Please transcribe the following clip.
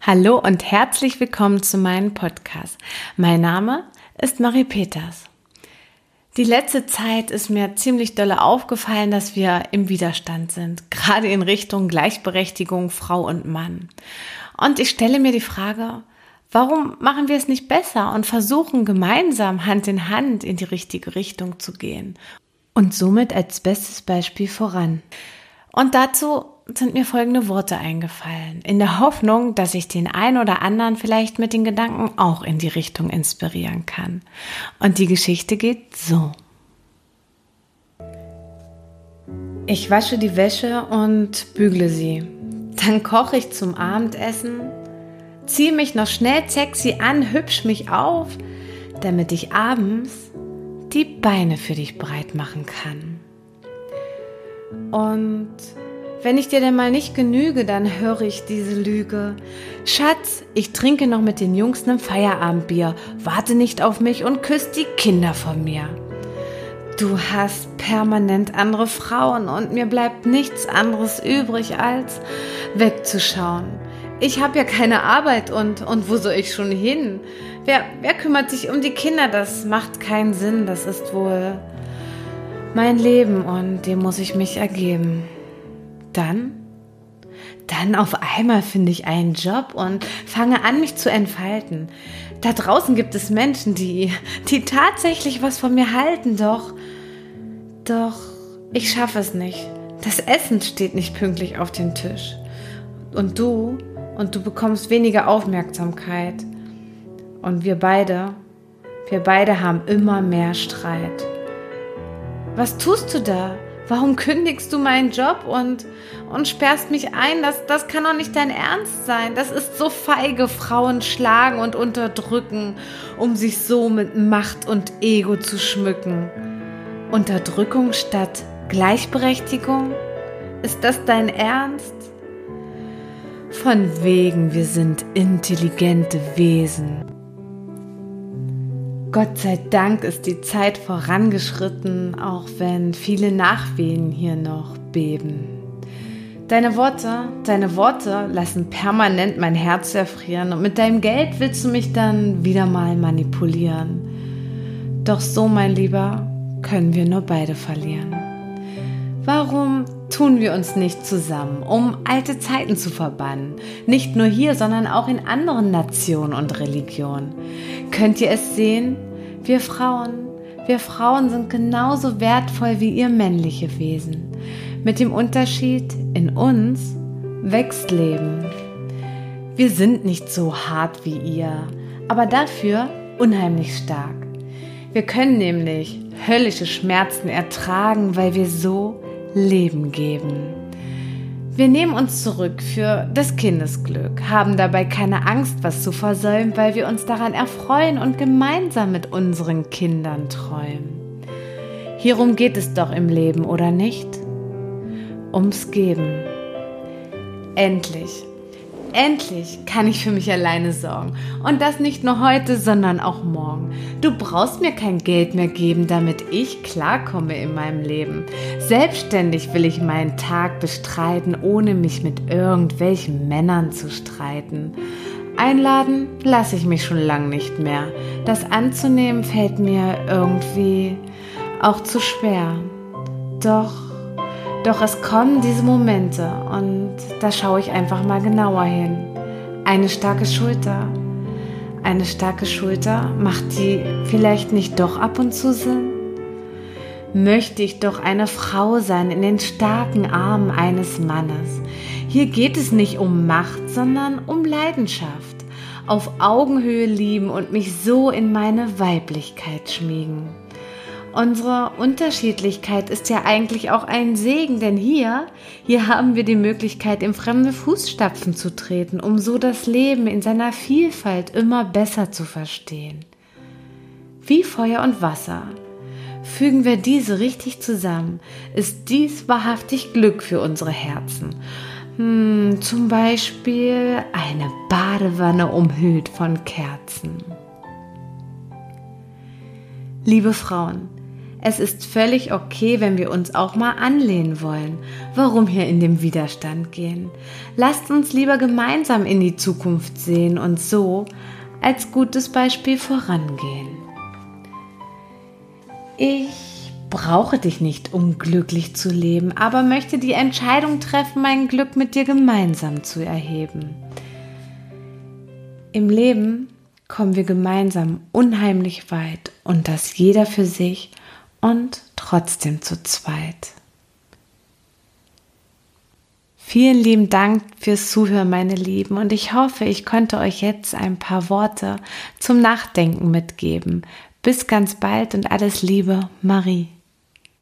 Hallo und herzlich willkommen zu meinem Podcast. Mein Name ist Marie Peters. Die letzte Zeit ist mir ziemlich dolle aufgefallen, dass wir im Widerstand sind, gerade in Richtung Gleichberechtigung Frau und Mann. Und ich stelle mir die Frage, warum machen wir es nicht besser und versuchen gemeinsam Hand in Hand in die richtige Richtung zu gehen und somit als bestes Beispiel voran. Und dazu sind mir folgende Worte eingefallen, in der Hoffnung, dass ich den einen oder anderen vielleicht mit den Gedanken auch in die Richtung inspirieren kann. Und die Geschichte geht so. Ich wasche die Wäsche und bügle sie. Dann koche ich zum Abendessen, ziehe mich noch schnell sexy an, hübsch mich auf, damit ich abends die Beine für dich breit machen kann. Und wenn ich dir denn mal nicht genüge, dann höre ich diese Lüge. Schatz, ich trinke noch mit den Jungs ein Feierabendbier, warte nicht auf mich und küss die Kinder von mir. Du hast permanent andere Frauen und mir bleibt nichts anderes übrig, als wegzuschauen. Ich habe ja keine Arbeit und, und wo soll ich schon hin? Wer, wer kümmert sich um die Kinder? Das macht keinen Sinn. Das ist wohl mein Leben und dem muss ich mich ergeben dann, dann auf einmal finde ich einen Job und fange an, mich zu entfalten. Da draußen gibt es Menschen, die, die tatsächlich was von mir halten, doch, doch, ich schaffe es nicht. Das Essen steht nicht pünktlich auf dem Tisch. Und du, und du bekommst weniger Aufmerksamkeit. Und wir beide, wir beide haben immer mehr Streit. Was tust du da? Warum kündigst du meinen Job und, und sperrst mich ein? Das, das kann doch nicht dein Ernst sein. Das ist so feige, Frauen schlagen und unterdrücken, um sich so mit Macht und Ego zu schmücken. Unterdrückung statt Gleichberechtigung? Ist das dein Ernst? Von wegen, wir sind intelligente Wesen. Gott sei Dank ist die Zeit vorangeschritten, auch wenn viele Nachwehen hier noch beben. Deine Worte, deine Worte lassen permanent mein Herz erfrieren und mit deinem Geld willst du mich dann wieder mal manipulieren. Doch so, mein Lieber, können wir nur beide verlieren. Warum tun wir uns nicht zusammen, um alte Zeiten zu verbannen? Nicht nur hier, sondern auch in anderen Nationen und Religionen. Könnt ihr es sehen? Wir Frauen, wir Frauen sind genauso wertvoll wie ihr männliche Wesen. Mit dem Unterschied, in uns wächst Leben. Wir sind nicht so hart wie ihr, aber dafür unheimlich stark. Wir können nämlich höllische Schmerzen ertragen, weil wir so Leben geben. Wir nehmen uns zurück für das Kindesglück, haben dabei keine Angst, was zu versäumen, weil wir uns daran erfreuen und gemeinsam mit unseren Kindern träumen. Hierum geht es doch im Leben, oder nicht? Ums Geben. Endlich Endlich kann ich für mich alleine sorgen. Und das nicht nur heute, sondern auch morgen. Du brauchst mir kein Geld mehr geben, damit ich klarkomme in meinem Leben. Selbstständig will ich meinen Tag bestreiten, ohne mich mit irgendwelchen Männern zu streiten. Einladen lasse ich mich schon lang nicht mehr. Das anzunehmen fällt mir irgendwie auch zu schwer. Doch doch es kommen diese Momente und da schaue ich einfach mal genauer hin. Eine starke Schulter. Eine starke Schulter, macht die vielleicht nicht doch ab und zu Sinn? Möchte ich doch eine Frau sein in den starken Armen eines Mannes. Hier geht es nicht um Macht, sondern um Leidenschaft. Auf Augenhöhe lieben und mich so in meine Weiblichkeit schmiegen. Unsere Unterschiedlichkeit ist ja eigentlich auch ein Segen, denn hier, hier haben wir die Möglichkeit, in fremde Fußstapfen zu treten, um so das Leben in seiner Vielfalt immer besser zu verstehen. Wie Feuer und Wasser. Fügen wir diese richtig zusammen, ist dies wahrhaftig Glück für unsere Herzen. Hm, zum Beispiel eine Badewanne umhüllt von Kerzen. Liebe Frauen, Es ist völlig okay, wenn wir uns auch mal anlehnen wollen. Warum hier in den Widerstand gehen? Lasst uns lieber gemeinsam in die Zukunft sehen und so als gutes Beispiel vorangehen. Ich brauche dich nicht, um glücklich zu leben, aber möchte die Entscheidung treffen, mein Glück mit dir gemeinsam zu erheben. Im Leben kommen wir gemeinsam unheimlich weit und das jeder für sich und trotzdem zu zweit. Vielen lieben Dank fürs Zuhören, meine Lieben, und ich hoffe, ich konnte euch jetzt ein paar Worte zum Nachdenken mitgeben. Bis ganz bald und alles Liebe, Marie.